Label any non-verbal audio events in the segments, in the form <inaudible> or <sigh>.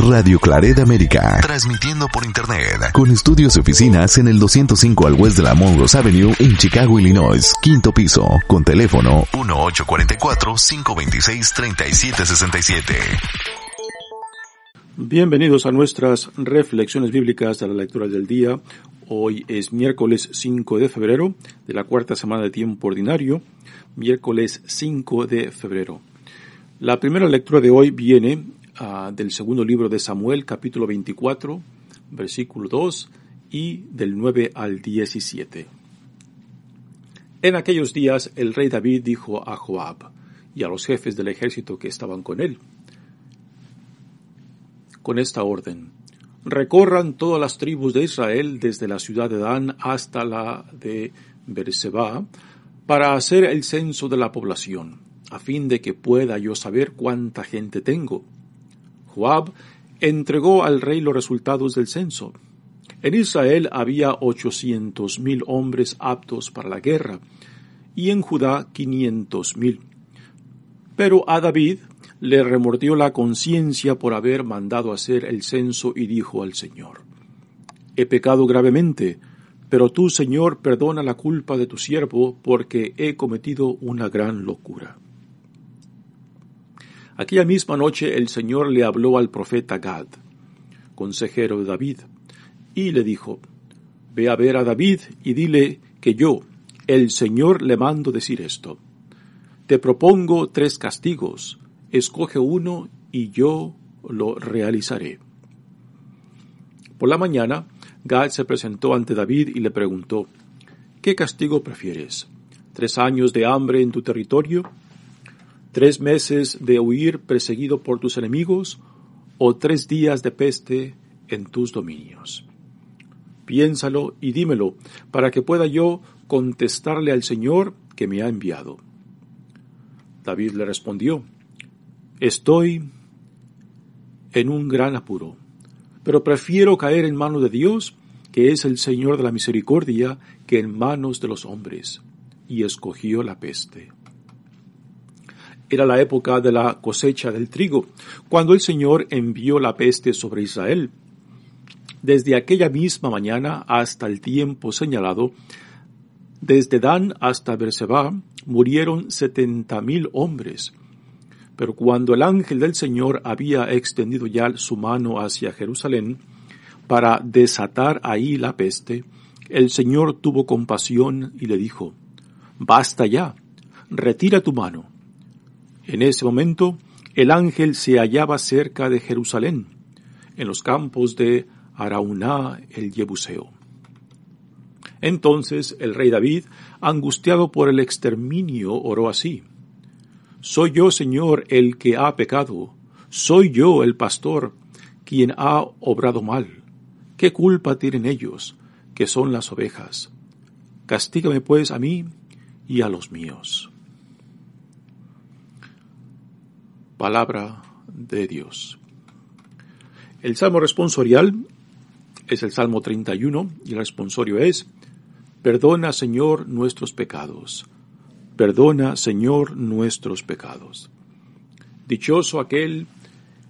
Radio Claret América. Transmitiendo por Internet. Con estudios y oficinas en el 205 al West de la Monroe Avenue en Chicago, Illinois. Quinto piso. Con teléfono 1844-526-3767. Bienvenidos a nuestras reflexiones bíblicas de la lectura del día. Hoy es miércoles 5 de febrero de la cuarta semana de tiempo ordinario. Miércoles 5 de febrero. La primera lectura de hoy viene uh, del segundo libro de Samuel, capítulo 24, versículo 2 y del 9 al 17. En aquellos días el rey David dijo a Joab y a los jefes del ejército que estaban con él, con esta orden, recorran todas las tribus de Israel desde la ciudad de Dan hasta la de Berseba para hacer el censo de la población, a fin de que pueda yo saber cuánta gente tengo. Joab entregó al rey los resultados del censo. En Israel había ochocientos mil hombres aptos para la guerra, y en Judá quinientos mil. Pero a David le remordió la conciencia por haber mandado hacer el censo y dijo al Señor, He pecado gravemente, pero tú, Señor, perdona la culpa de tu siervo, porque he cometido una gran locura. Aquella misma noche el Señor le habló al profeta Gad, consejero de David, y le dijo, Ve a ver a David y dile que yo, el Señor, le mando decir esto. Te propongo tres castigos, escoge uno y yo lo realizaré. Por la mañana, Gad se presentó ante David y le preguntó, ¿Qué castigo prefieres? ¿Tres años de hambre en tu territorio? ¿Tres meses de huir perseguido por tus enemigos? ¿O tres días de peste en tus dominios? Piénsalo y dímelo, para que pueda yo contestarle al Señor que me ha enviado. David le respondió, Estoy en un gran apuro, pero prefiero caer en manos de Dios, que es el Señor de la misericordia, que en manos de los hombres. Y escogió la peste. Era la época de la cosecha del trigo, cuando el Señor envió la peste sobre Israel. Desde aquella misma mañana hasta el tiempo señalado, desde Dan hasta Berseba murieron setenta mil hombres. Pero cuando el ángel del Señor había extendido ya su mano hacia Jerusalén para desatar ahí la peste, el Señor tuvo compasión y le dijo, Basta ya, retira tu mano. En ese momento el ángel se hallaba cerca de Jerusalén, en los campos de Arauná el Jebuseo. Entonces el rey David, angustiado por el exterminio, oró así. Soy yo, Señor, el que ha pecado. Soy yo, el pastor, quien ha obrado mal. ¿Qué culpa tienen ellos, que son las ovejas? Castígame pues a mí y a los míos. Palabra de Dios. El salmo responsorial es el Salmo 31 y el responsorio es, Perdona, Señor, nuestros pecados. Perdona, Señor, nuestros pecados. Dichoso aquel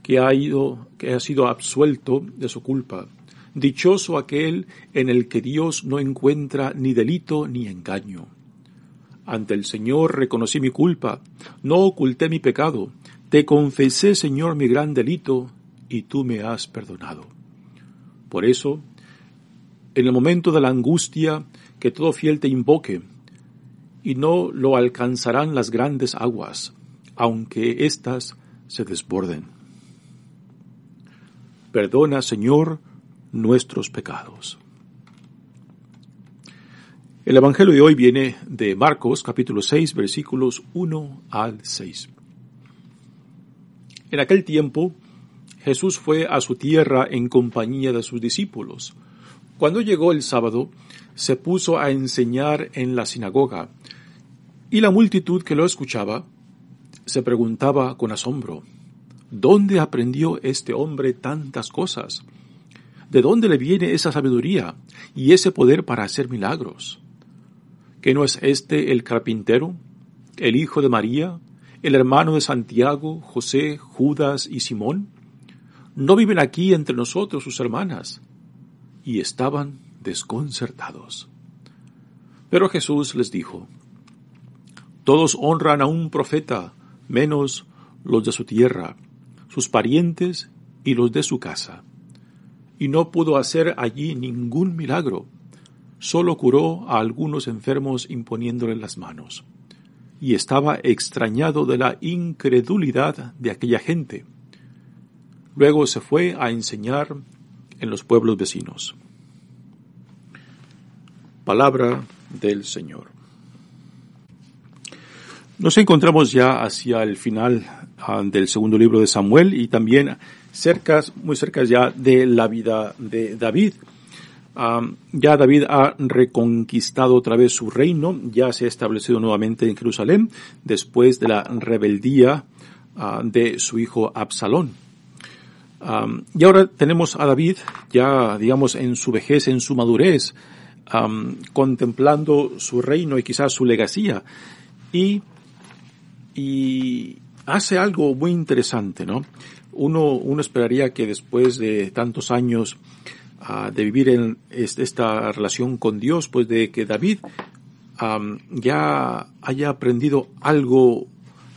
que ha ido, que ha sido absuelto de su culpa. Dichoso aquel en el que Dios no encuentra ni delito ni engaño. Ante el Señor reconocí mi culpa, no oculté mi pecado, te confesé, Señor, mi gran delito, y tú me has perdonado. Por eso, en el momento de la angustia, que todo fiel te invoque, y no lo alcanzarán las grandes aguas, aunque éstas se desborden. Perdona, Señor, nuestros pecados. El Evangelio de hoy viene de Marcos capítulo 6 versículos 1 al 6. En aquel tiempo, Jesús fue a su tierra en compañía de sus discípulos. Cuando llegó el sábado, se puso a enseñar en la sinagoga, y la multitud que lo escuchaba se preguntaba con asombro, ¿dónde aprendió este hombre tantas cosas? ¿De dónde le viene esa sabiduría y ese poder para hacer milagros? ¿Que no es este el carpintero, el hijo de María, el hermano de Santiago, José, Judas y Simón? ¿No viven aquí entre nosotros sus hermanas? Y estaban desconcertados. Pero Jesús les dijo, Todos honran a un profeta, menos los de su tierra, sus parientes y los de su casa y no pudo hacer allí ningún milagro. Solo curó a algunos enfermos imponiéndole las manos. Y estaba extrañado de la incredulidad de aquella gente. Luego se fue a enseñar en los pueblos vecinos. Palabra del Señor. Nos encontramos ya hacia el final ah, del segundo libro de Samuel y también cerca, muy cerca ya de la vida de David. Ya David ha reconquistado otra vez su reino, ya se ha establecido nuevamente en Jerusalén después de la rebeldía ah, de su hijo Absalón. y ahora tenemos a David ya, digamos, en su vejez, en su madurez, contemplando su reino y quizás su legacía. Y, y hace algo muy interesante, ¿no? uno, uno esperaría que después de tantos años de vivir en esta relación con Dios, pues de que David ya haya aprendido algo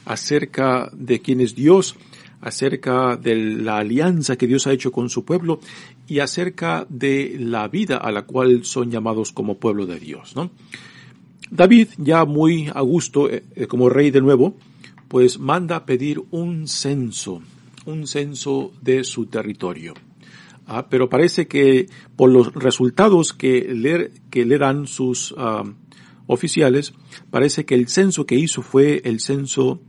acerca de quién es Dios, acerca de la alianza que Dios ha hecho con su pueblo y acerca de la vida a la cual son llamados como pueblo de Dios, ¿no? David, ya muy a gusto eh, eh, como rey de nuevo, pues manda pedir un censo un censo de su territorio. Ah, pero parece que por los resultados que le, que le dan sus ah, oficiales, parece que el censo que hizo fue el censo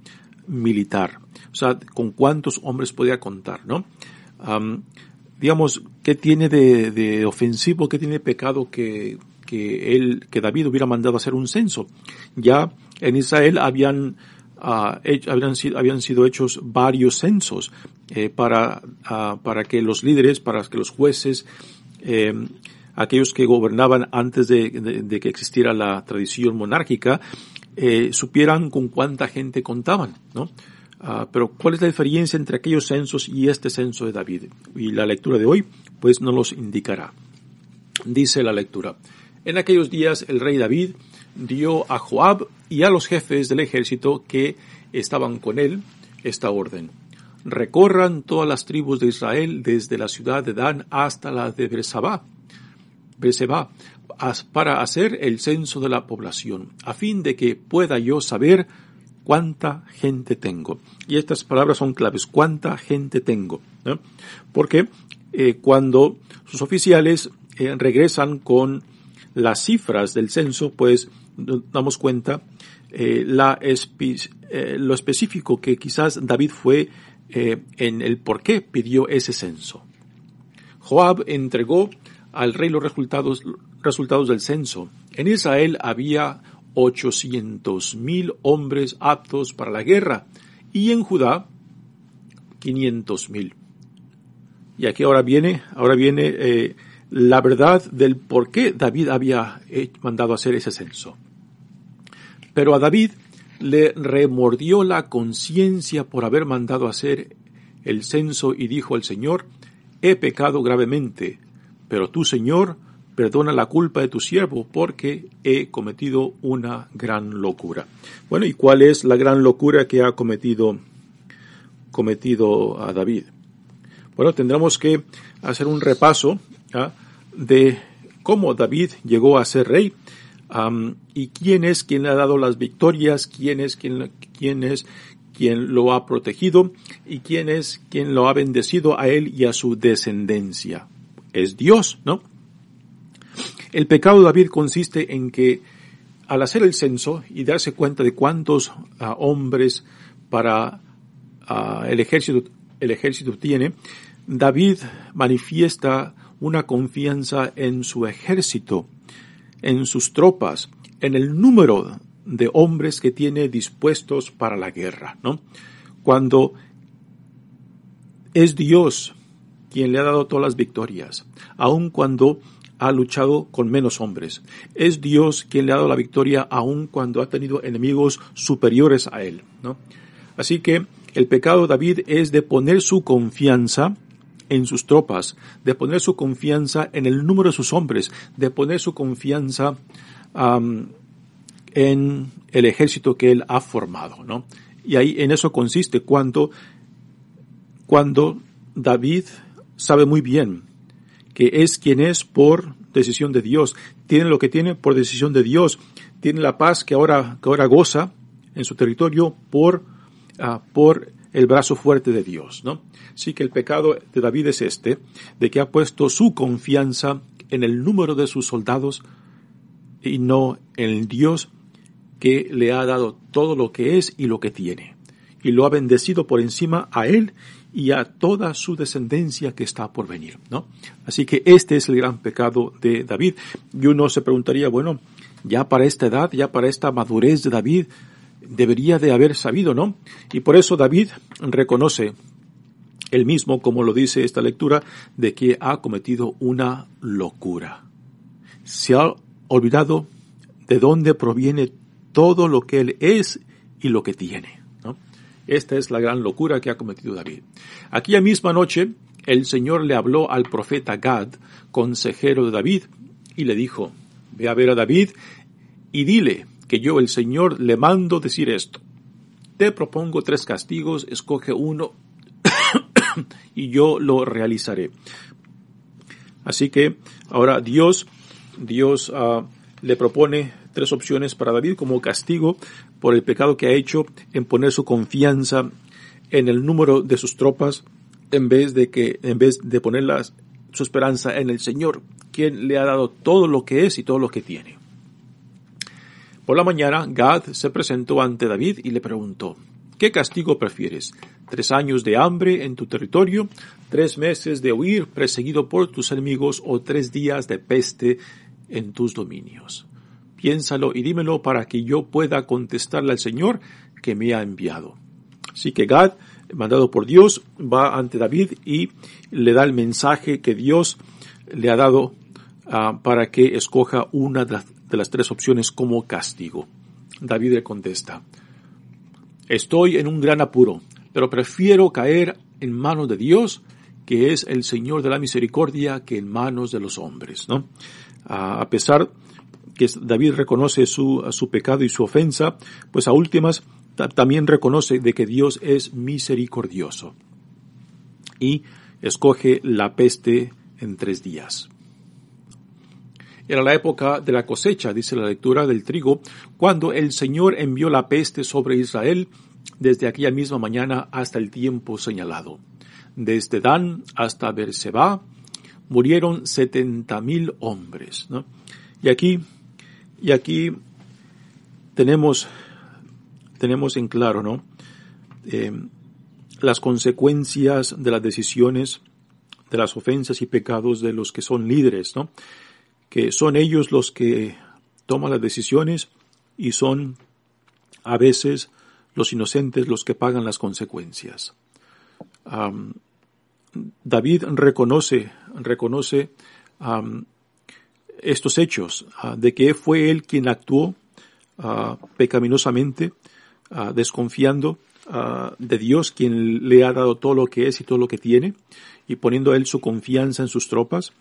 militar. O sea, con cuántos hombres podía contar, ¿no? digamos, ¿qué tiene de, ofensivo, qué tiene de pecado que, que él, que David hubiera mandado hacer un censo? Ya en Israel habían Ah, habían, sido, habían sido hechos varios censos eh, para, ah, para que los líderes, para que los jueces, eh, aquellos que gobernaban antes de, que existiera la tradición monárquica, eh, supieran con cuánta gente contaban, ¿no? Ah, pero ¿cuál es la diferencia entre aquellos censos y este censo de David? Y la lectura de hoy, pues nos los indicará. Dice la lectura. En aquellos días el rey David dio a Joab y a los jefes del ejército que estaban con él esta orden. Recorran todas las tribus de Israel desde la ciudad de Dan hasta la de Bersabá, para hacer el censo de la población, a fin de que pueda yo saber cuánta gente tengo. Y estas palabras son claves, cuánta gente tengo. Porque eh, cuando sus oficiales eh, regresan con las cifras del censo, pues damos cuenta eh, la eh, lo específico que quizás David fue eh, en el por qué pidió ese censo. Joab entregó al rey los resultados, resultados del censo. En Israel había 800 mil hombres aptos para la guerra y en Judá 500 mil. Y aquí ahora viene, ahora viene la verdad del por qué David había mandado hacer ese censo. Pero a David le remordió la conciencia por haber mandado hacer el censo y dijo al Señor, he pecado gravemente, pero tú, Señor, perdona la culpa de tu siervo porque he cometido una gran locura. Bueno, ¿y cuál es la gran locura que ha cometido, cometido a David? Bueno, tendremos que hacer un repaso ¿ah? de cómo David llegó a ser rey y quién es quien le ha dado las victorias, quién es quien, quién es lo ha protegido y quién es quien lo ha bendecido a él y a su descendencia. Es Dios, ¿no? El pecado de David consiste en que al hacer el censo y darse cuenta de cuántos ah, hombres para ah, el ejército el ejército tiene, David manifiesta una confianza en su ejército, en sus tropas, en el número de hombres que tiene dispuestos para la guerra, ¿no? Cuando es Dios quien le ha dado todas las victorias, aun cuando ha luchado con menos hombres. Es Dios quien le ha dado la victoria aun cuando ha tenido enemigos superiores a él, ¿no? Así que el pecado de David es de poner su confianza en sus tropas, de poner su confianza en el número de sus hombres, de poner su confianza en el ejército que él ha formado, ¿no? Y ahí en eso consiste cuando, cuando David sabe muy bien que es quien es por decisión de Dios, tiene lo que tiene por decisión de Dios, tiene la paz que ahora, que ahora goza en su territorio por, uh, por el brazo fuerte de Dios, ¿no? Sí que el pecado de David es este, de que ha puesto su confianza en el número de sus soldados y no en Dios que le ha dado todo lo que es y lo que tiene. Y lo ha bendecido por encima a él y a toda su descendencia que está por venir, ¿no? Así que este es el gran pecado de David. Y uno se preguntaría, bueno, ya para esta edad, ya para esta madurez de David, debería de haber sabido, ¿no? Y por eso David reconoce él mismo, como lo dice esta lectura, de que ha cometido una locura. Se ha olvidado de dónde proviene todo lo que él es y lo que tiene. ¿no? Esta es la gran locura que ha cometido David. Aquella misma noche, el Señor le habló al profeta Gad, consejero de David, y le dijo, ve a ver a David y dile, que yo, el Señor, le mando decir esto. Te propongo tres castigos, escoge uno <coughs> y yo lo realizaré. Así que ahora Dios, Dios uh, le propone tres opciones para David como castigo por el pecado que ha hecho en poner su confianza en el número de sus tropas en vez de que, en vez de poner su esperanza en el Señor, quien le ha dado todo lo que es y todo lo que tiene. Por la mañana, Gad se presentó ante David y le preguntó, ¿qué castigo prefieres? ¿Tres años de hambre en tu territorio? ¿Tres meses de huir perseguido por tus enemigos o tres días de peste en tus dominios? Piénsalo y dímelo para que yo pueda contestarle al Señor que me ha enviado. Así que Gad, mandado por Dios, va ante David y le da el mensaje que Dios le ha dado uh, para que escoja una de las de las tres opciones como castigo. David le contesta, estoy en un gran apuro, pero prefiero caer en manos de Dios, que es el Señor de la misericordia, que en manos de los hombres, ¿no? A pesar que David reconoce su, su pecado y su ofensa, pues a últimas también reconoce de que Dios es misericordioso. Y escoge la peste en tres días. Era la época de la cosecha, dice la lectura del trigo, cuando el Señor envió la peste sobre Israel desde aquella misma mañana hasta el tiempo señalado. Desde Dan hasta Berseba murieron setenta mil hombres. ¿no? Y aquí, y aquí tenemos, tenemos en claro, ¿no? Eh, las consecuencias de las decisiones, de las ofensas y pecados de los que son líderes, ¿no? Que son ellos los que toman las decisiones y son a veces los inocentes los que pagan las consecuencias. David reconoce, reconoce estos hechos, ah, de que fue él quien actuó ah, pecaminosamente, ah, desconfiando de Dios, quien le ha dado todo lo que es y todo lo que tiene, y poniendo a él su confianza en sus tropas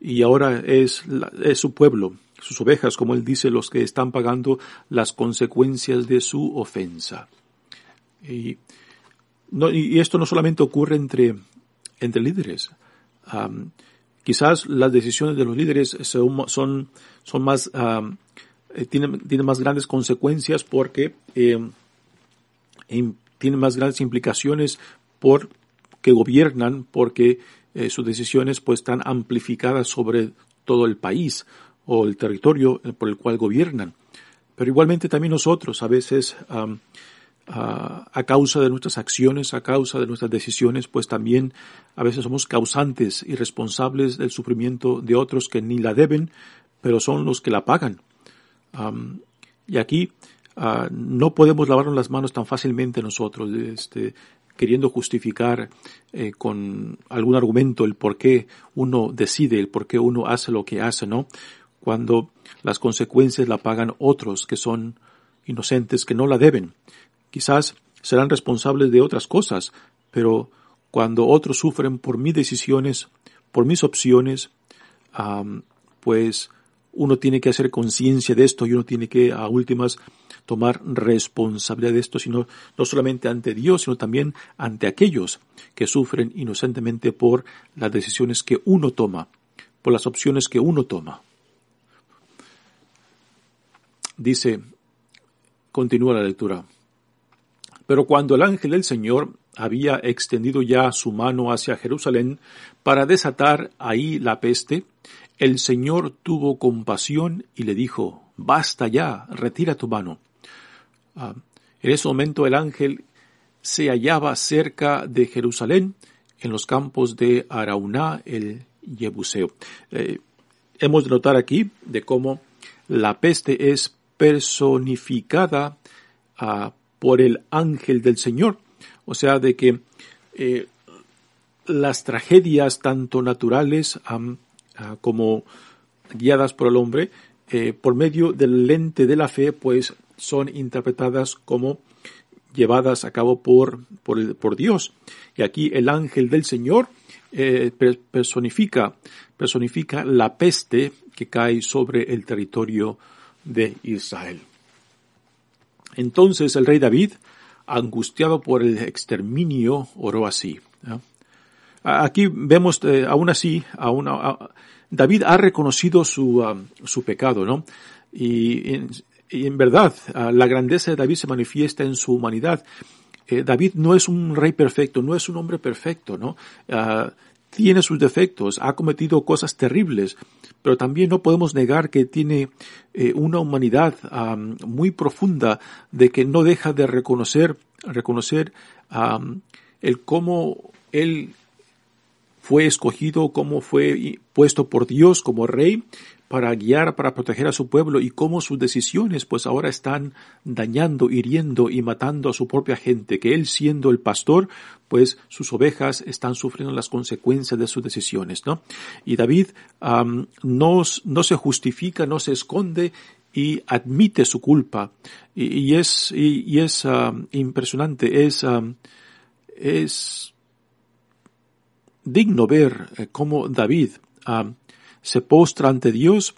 y ahora es, es su pueblo, sus ovejas, como él dice, los que están pagando las consecuencias de su ofensa. Y, esto no solamente ocurre entre, entre líderes. quizás las decisiones de los líderes son, son, más, tienen, tienen, más grandes consecuencias porque eh, tienen más grandes implicaciones por que gobiernan, porque eh, sus decisiones pues están amplificadas sobre todo el país o el territorio por el cual gobiernan. Pero igualmente también nosotros a veces a causa de nuestras acciones, a causa de nuestras decisiones, pues también a veces somos causantes y responsables del sufrimiento de otros que ni la deben, pero son los que la pagan. y aquí ah, no podemos lavarnos las manos tan fácilmente nosotros, este, queriendo justificar eh, con algún argumento el por qué uno decide, el por qué uno hace lo que hace, ¿no? Cuando las consecuencias la pagan otros que son inocentes, que no la deben. Quizás serán responsables de otras cosas, pero cuando otros sufren por mis decisiones, por mis opciones, pues uno tiene que hacer conciencia de esto y uno tiene que a últimas tomar responsabilidad de esto, sino no solamente ante Dios, sino también ante aquellos que sufren inocentemente por las decisiones que uno toma, por las opciones que uno toma. Dice, continúa la lectura. Pero cuando el ángel del Señor había extendido ya su mano hacia Jerusalén para desatar ahí la peste, el Señor tuvo compasión y le dijo, Basta ya, retira tu mano. Ah, en ese momento el ángel se hallaba cerca de Jerusalén, en los campos de Arauná, el Yebuseo. Eh, hemos de notar aquí de cómo la peste es personificada ah, por el ángel del Señor. O sea, de que eh, las tragedias tanto naturales como guiadas por el hombre, eh, por medio del lente de la fe, pues son interpretadas como llevadas a cabo por, por, Dios. Y aquí el ángel del Señor eh, personifica, personifica la peste que cae sobre el territorio de Israel. Entonces el rey David, angustiado por el exterminio, oró así. Aquí vemos, eh, aún así, David ha reconocido su, ah, su pecado, ¿no? Y en, verdad, ah, la grandeza de David se manifiesta en su humanidad. Eh, David no es un rey perfecto, no es un hombre perfecto, ¿no? Ah, tiene sus defectos, ha cometido cosas terribles, pero también no podemos negar que tiene eh, una humanidad muy profunda de que no deja de reconocer, reconocer el cómo él fue escogido, cómo fue puesto por Dios como rey para guiar, para proteger a su pueblo y cómo sus decisiones pues ahora están dañando, hiriendo y matando a su propia gente, que él siendo el pastor, pues sus ovejas están sufriendo las consecuencias de sus decisiones, ¿no? Y David no, no se justifica, no se esconde y admite su culpa. Y, es, y, es impresionante, es, es digno ver eh, cómo David se postra ante Dios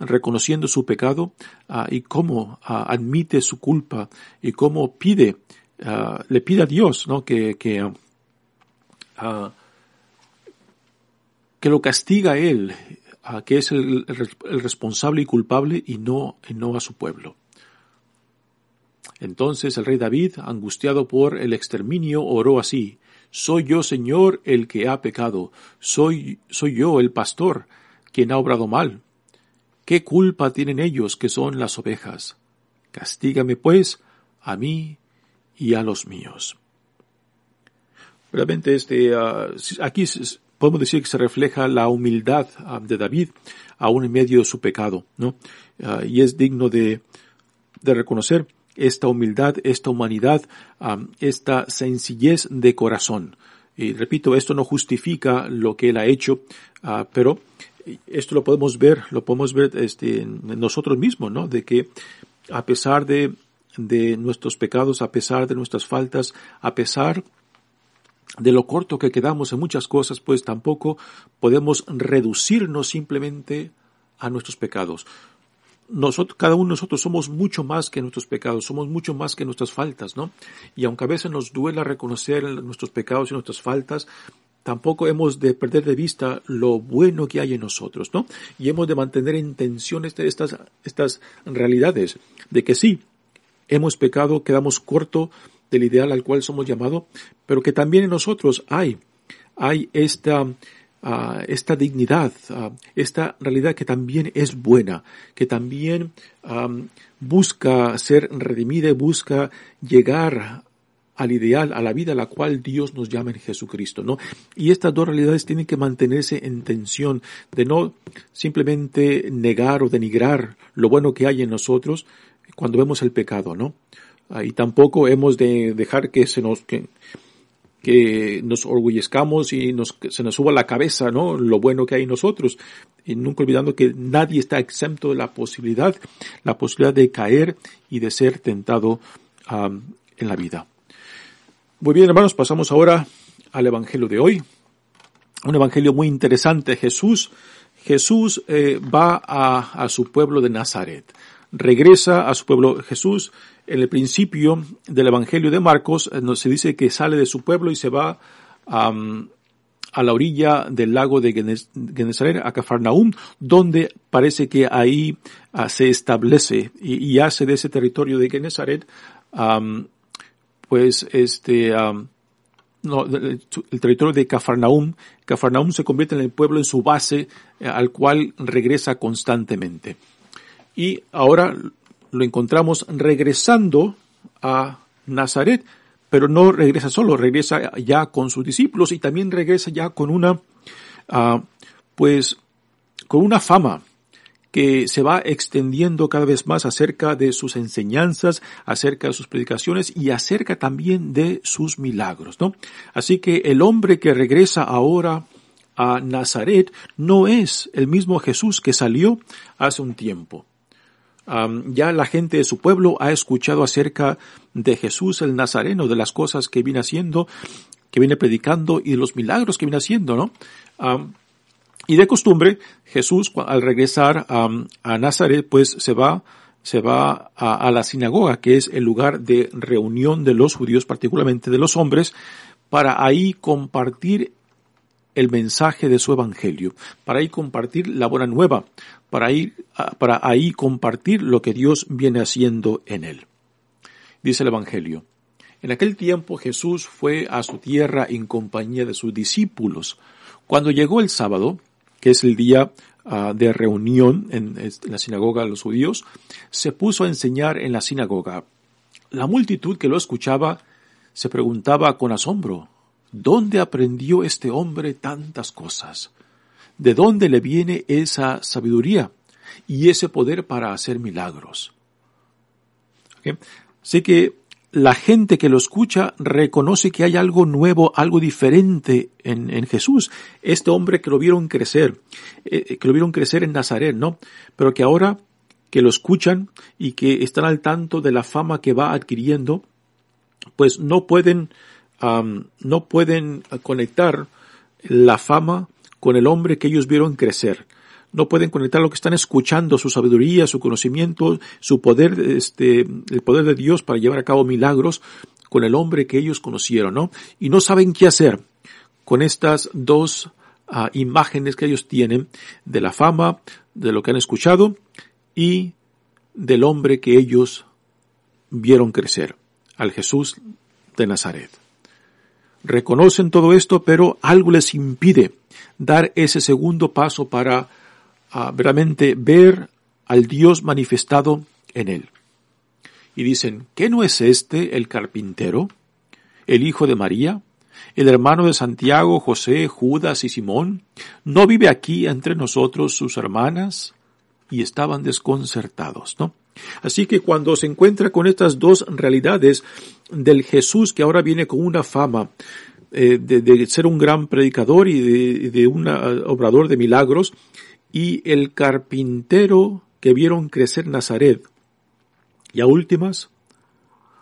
reconociendo su pecado ah, y cómo ah, admite su culpa y cómo pide, ah, le pide a Dios ¿no? que, que, que lo castiga a él, que es el, el, responsable y culpable y no, y no a su pueblo. Entonces el rey David, angustiado por el exterminio, oró así, Soy yo, Señor, el que ha pecado, soy, soy yo, el pastor, quien ha obrado mal. ¿Qué culpa tienen ellos que son las ovejas? Castígame, pues, a mí y a los míos. Realmente este, ah, aquí podemos decir que se refleja la humildad ah, de David aún en medio de su pecado, ¿no? Ah, y es digno de, de, reconocer esta humildad, esta humanidad, esta sencillez de corazón. Y repito, esto no justifica lo que él ha hecho, pero esto lo podemos ver, lo podemos ver este, en nosotros mismos, ¿no? De que a pesar de, de nuestros pecados, a pesar de nuestras faltas, a pesar de lo corto que quedamos en muchas cosas, pues tampoco podemos reducirnos simplemente a nuestros pecados. Cada uno de nosotros somos mucho más que nuestros pecados, somos mucho más que nuestras faltas, ¿no? Y aunque a veces nos duela reconocer nuestros pecados y nuestras faltas, tampoco hemos de perder de vista lo bueno que hay en nosotros, ¿no? Y hemos de mantener en tensión este, estas, estas realidades de que sí, hemos pecado, quedamos corto del ideal al cual somos llamados, pero que también en nosotros hay, hay esta, ah, esta dignidad, esta realidad que también es buena, que también am, busca ser redimida y busca llegar al ideal, a la vida a la cual Dios nos llama en Jesucristo, ¿no? Y estas dos realidades tienen que mantenerse en tensión, de no simplemente negar o denigrar lo bueno que hay en nosotros cuando vemos el pecado, ¿no? Ah, Y tampoco hemos de dejar que se nos, que nos orgullezcamos y nos, se nos suba la cabeza, ¿no? Lo bueno que hay nosotros. Y nunca olvidando que nadie está exento de la posibilidad, la posibilidad de caer y de ser tentado en la vida. Muy bien, hermanos, pasamos ahora al Evangelio de hoy. Un Evangelio muy interesante. Jesús, Jesús eh, va a su pueblo de Nazaret. Regresa a su pueblo. Jesús, en el principio del Evangelio de Marcos, eh, se dice que sale de su pueblo y se va a la orilla del lago de Genesaret, a Cafarnaúm, donde parece que ahí ah, se establece y, hace de ese territorio de Genesaret am, pues este no, el, el territorio de Cafarnaum, Cafarnaum se convierte en el pueblo en su base eh, al cual regresa constantemente. Y ahora lo encontramos regresando a Nazaret, pero no regresa solo, regresa ya con sus discípulos y también regresa ya con una, ah, pues, con una fama que se va extendiendo cada vez más acerca de sus enseñanzas, acerca de sus predicaciones y acerca también de sus milagros, ¿no? Así que el hombre que regresa ahora a Nazaret no es el mismo Jesús que salió hace un tiempo. Ya la gente de su pueblo ha escuchado acerca de Jesús el Nazareno, de las cosas que viene haciendo, que viene predicando y de los milagros que viene haciendo, ¿no? Y de costumbre, Jesús, al regresar a Nazaret, pues se va, se va a la sinagoga, que es el lugar de reunión de los judíos, particularmente de los hombres, para ahí compartir el mensaje de su evangelio, para ahí compartir la buena nueva, para ahí, ah, para ahí compartir lo que Dios viene haciendo en él. Dice el evangelio. En aquel tiempo Jesús fue a su tierra en compañía de sus discípulos. Cuando llegó el sábado, que es el día ah, de reunión en la sinagoga de los judíos, se puso a enseñar en la sinagoga. La multitud que lo escuchaba se preguntaba con asombro, ¿dónde aprendió este hombre tantas cosas? ¿De dónde le viene esa sabiduría y ese poder para hacer milagros? ¿Ok? Así que la gente que lo escucha reconoce que hay algo nuevo, algo diferente en, Jesús. Este hombre que lo vieron crecer, eh, que lo vieron crecer en Nazaret, ¿no? Pero que ahora que lo escuchan y que están al tanto de la fama que va adquiriendo, pues no pueden, no pueden conectar la fama con el hombre que ellos vieron crecer. No pueden conectar lo que están escuchando, su sabiduría, su conocimiento, su poder, este, el poder de Dios para llevar a cabo milagros con el hombre que ellos conocieron, ¿no? Y no saben qué hacer con estas dos ah, imágenes que ellos tienen de la fama, de lo que han escuchado y del hombre que ellos vieron crecer, al Jesús de Nazaret. Reconocen todo esto, pero algo les impide dar ese segundo paso para ah, verdaderamente ver al Dios manifestado en él. Y dicen, ¿qué no es este el carpintero, el hijo de María, el hermano de Santiago, José, Judas y Simón? ¿No vive aquí entre nosotros sus hermanas? Y estaban desconcertados, ¿no? Así que cuando se encuentra con estas dos realidades del Jesús que ahora viene con una fama eh, de, ser un gran predicador y de, de un ah, obrador de milagros, y el carpintero que vieron crecer Nazaret, y a últimas,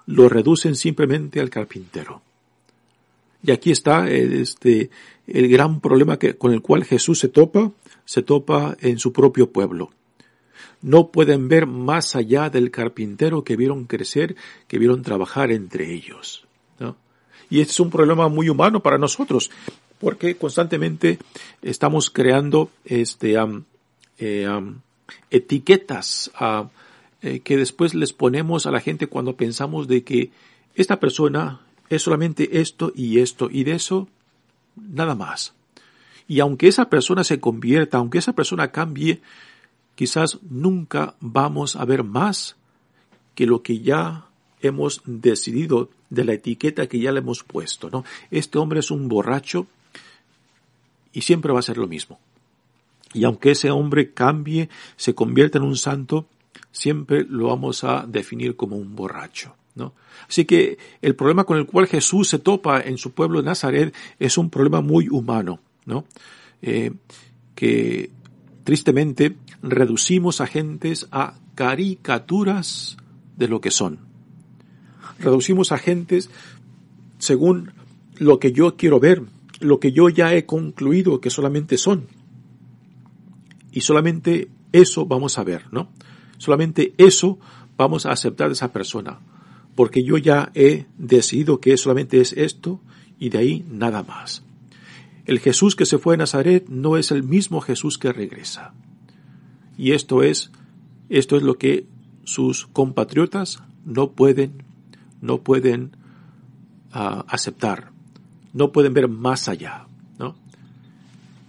lo reducen simplemente al carpintero. Y aquí está eh, este, el gran problema que, con el cual Jesús se topa, se topa en su propio pueblo. No pueden ver más allá del carpintero que vieron crecer, que vieron trabajar entre ellos. ¿no? Y este es un problema muy humano para nosotros, porque constantemente estamos creando este, eh, etiquetas eh, que después les ponemos a la gente cuando pensamos de que esta persona es solamente esto y esto y de eso nada más. Y aunque esa persona se convierta, aunque esa persona cambie, quizás nunca vamos a ver más que lo que ya hemos decidido de la etiqueta que ya le hemos puesto, ¿no? Este hombre es un borracho y siempre va a ser lo mismo. Y aunque ese hombre cambie, se convierta en un santo, siempre lo vamos a definir como un borracho. ¿no? Así que el problema con el cual Jesús se topa en su pueblo de Nazaret es un problema muy humano, ¿no? Eh, que tristemente reducimos a gentes a caricaturas de lo que son. Reducimos a gentes según lo que yo quiero ver, lo que yo ya he concluido que solamente son. Y solamente eso vamos a ver, ¿no? Solamente eso vamos a aceptar de esa persona. Porque yo ya he decidido que solamente es esto y de ahí nada más. El Jesús que se fue a Nazaret no es el mismo Jesús que regresa. Y esto es, esto es lo que sus compatriotas no pueden, no pueden uh, aceptar, no pueden ver más allá, ¿no?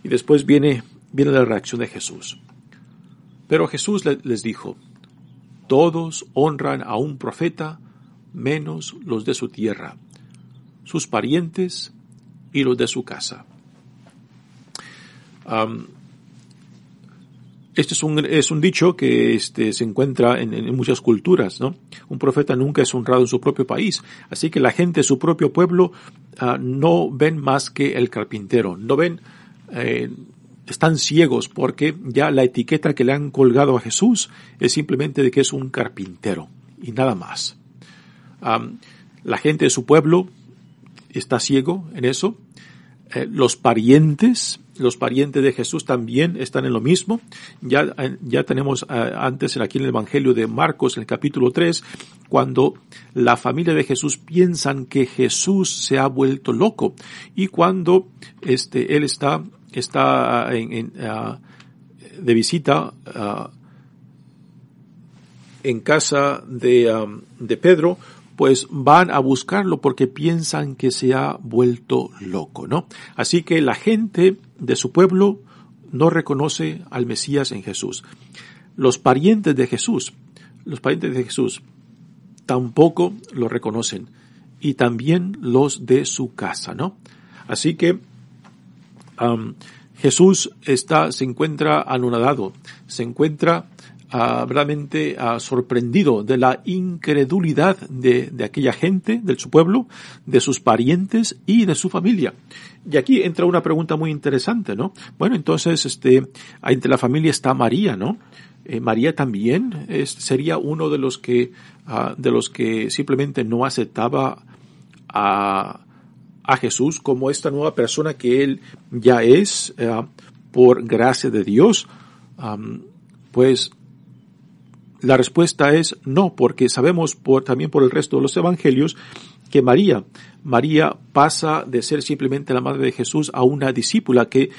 Y después viene, viene la reacción de Jesús. Pero Jesús les dijo, todos honran a un profeta menos los de su tierra, sus parientes y los de su casa. Este es un, es un dicho que este, se encuentra en, muchas culturas, ¿no? Un profeta nunca es honrado en su propio país. Así que la gente de su propio pueblo ah, no ven más que el carpintero. No ven eh, están ciegos porque ya la etiqueta que le han colgado a Jesús es simplemente de que es un carpintero y nada más. la gente de su pueblo está ciego en eso. Eh, los parientes, los parientes de Jesús también están en lo mismo. Ya, ya tenemos eh, antes aquí en el Evangelio de Marcos, en el capítulo 3, cuando la familia de Jesús piensan que Jesús se ha vuelto loco y cuando este, él está está en, ah, de visita ah, en casa de, ah, de Pedro, pues van a buscarlo porque piensan que se ha vuelto loco, ¿no? Así que la gente de su pueblo no reconoce al Mesías en Jesús. Los parientes de Jesús, los parientes de Jesús, tampoco lo reconocen. Y también los de su casa, ¿no? Así que Jesús está, se encuentra anonadado, se encuentra uh, realmente uh, sorprendido de la incredulidad de, de, aquella gente, de su pueblo, de sus parientes y de su familia. Y aquí entra una pregunta muy interesante, ¿no? Bueno, entonces, este, entre la familia está María, ¿no? Eh, María también sería uno de los que, uh, de los que simplemente no aceptaba a, a Jesús como esta nueva persona que Él ya es eh, por gracia de Dios? pues la respuesta es no, porque sabemos por, también por el resto de los evangelios que María, María pasa de ser simplemente la madre de Jesús a una discípula que,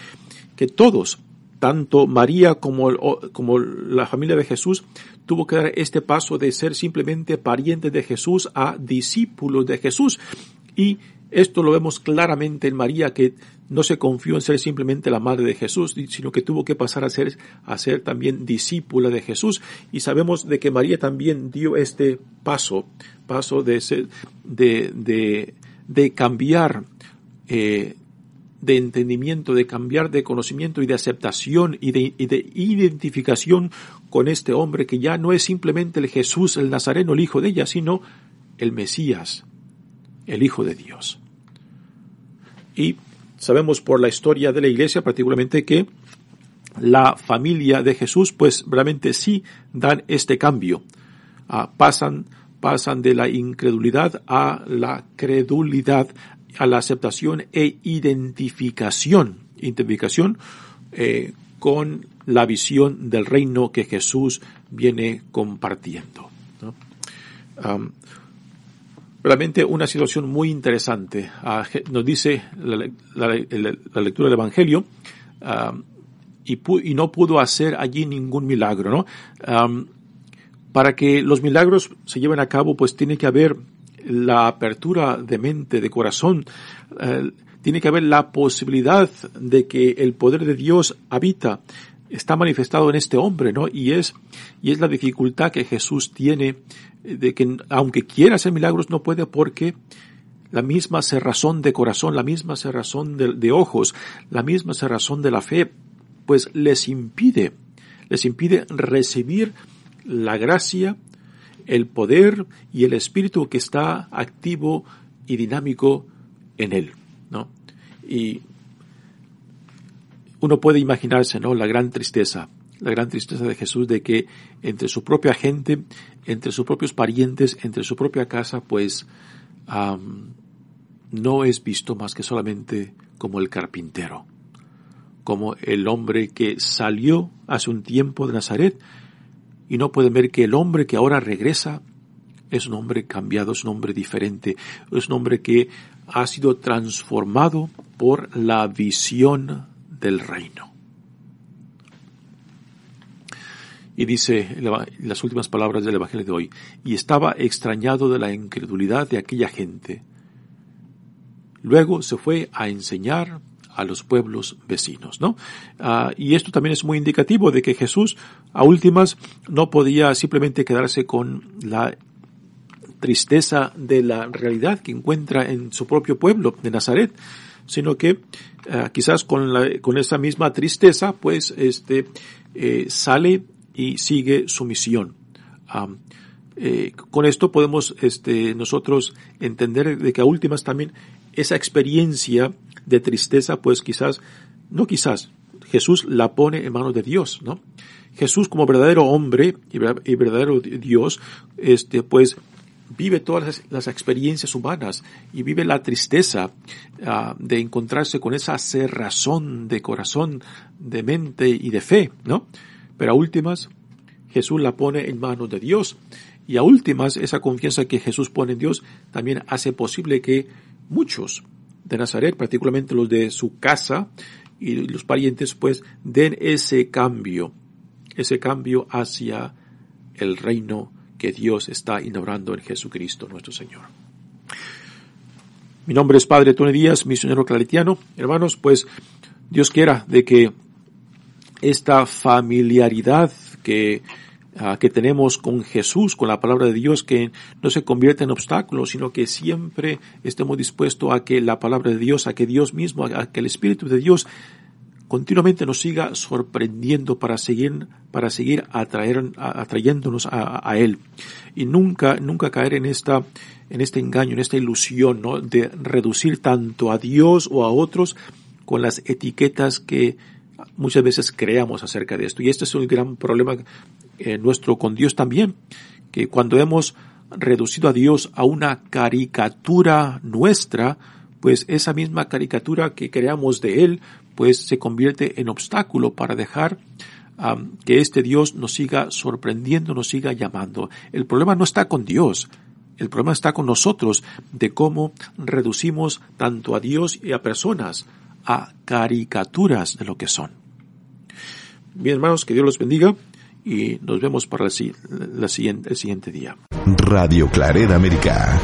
que todos, tanto María como, como la familia de Jesús, tuvo que dar este paso de ser simplemente pariente de Jesús a discípulos de Jesús. Y esto lo vemos claramente en María, que no se confió en ser simplemente la madre de Jesús, sino que tuvo que pasar a ser, a ser también discípula de Jesús. Y sabemos de que María también dio este paso, paso de ser, de, de, cambiar, eh, de entendimiento, de cambiar de conocimiento y de aceptación y de, y de, identificación con este hombre que ya no es simplemente el Jesús, el Nazareno, el hijo de ella, sino el Mesías, el Hijo de Dios. Y sabemos por la historia de la iglesia particularmente que la familia de Jesús pues realmente sí dan este cambio. Ah, pasan, pasan de la incredulidad a la credulidad, a la aceptación e identificación, identificación eh, con la visión del reino que Jesús viene compartiendo. Realmente una situación muy interesante. Ah, nos dice la, lectura del Evangelio ah, y, no pudo hacer allí ningún milagro, ¿no? para que los milagros se lleven a cabo, pues tiene que haber la apertura de mente, de corazón. Tiene que haber la posibilidad de que el poder de Dios habita, está manifestado en este hombre, ¿no? Y es, y es la dificultad que Jesús tiene de que aunque quiera hacer milagros no puede porque la misma cerrazón de corazón, la misma cerrazón de, ojos, la misma cerrazón de la fe, pues les impide, les impide recibir la gracia, el poder y el espíritu que está activo y dinámico en él, ¿no? Y uno puede imaginarse, ¿no? La gran tristeza, la gran tristeza de Jesús de que entre su propia gente, entre sus propios parientes, entre su propia casa, pues no es visto más que solamente como el carpintero, como el hombre que salió hace un tiempo de Nazaret y no pueden ver que el hombre que ahora regresa es un hombre cambiado, es un hombre diferente, es un hombre que ha sido transformado por la visión del reino. Y dice las últimas palabras del Evangelio de hoy, y estaba extrañado de la incredulidad de aquella gente. Luego se fue a enseñar a los pueblos vecinos, ¿no? Ah, y esto también es muy indicativo de que Jesús, a últimas, no podía simplemente quedarse con la tristeza de la realidad que encuentra en su propio pueblo de Nazaret, sino que ah, quizás con, la, con esa misma tristeza, pues, este, eh, sale y sigue su misión. Eh, con esto podemos este, nosotros entender de que a últimas también esa experiencia de tristeza, pues quizás, no quizás, Jesús la pone en manos de Dios, ¿no? Jesús como verdadero hombre y verdadero Dios, este, pues vive todas las, experiencias humanas y vive la tristeza ah, de encontrarse con esa cerrazón de corazón, de mente y de fe, ¿no? Pero a últimas, Jesús la pone en manos de Dios. Y a últimas, esa confianza que Jesús pone en Dios también hace posible que muchos de Nazaret, particularmente los de su casa y los parientes, pues den ese cambio, ese cambio hacia el reino que Dios está inaugurando en Jesucristo nuestro Señor. Mi nombre es Padre Tony Díaz, misionero claretiano. Hermanos, pues Dios quiera de que esta familiaridad que Ah, que tenemos con Jesús, con la palabra de Dios, que no se convierte en obstáculo, sino que siempre estemos dispuestos a que la palabra de Dios, a que Dios mismo, a que el Espíritu de Dios continuamente nos siga sorprendiendo para seguir, para seguir atrayéndonos a, a, Él. Y nunca, nunca caer en esta, en este engaño, en esta ilusión, ¿no? De reducir tanto a Dios o a otros con las etiquetas que muchas veces creamos acerca de esto. Y este es un gran problema eh, nuestro con Dios también, que cuando hemos reducido a Dios a una caricatura nuestra, pues esa misma caricatura que creamos de Él, pues se convierte en obstáculo para dejar que este Dios nos siga sorprendiendo, nos siga llamando. El problema no está con Dios, el problema está con nosotros de cómo reducimos tanto a Dios y a personas a caricaturas de lo que son. Bien, hermanos, que Dios los bendiga y nos vemos para el, siguiente, el siguiente día. Radio Clareda América.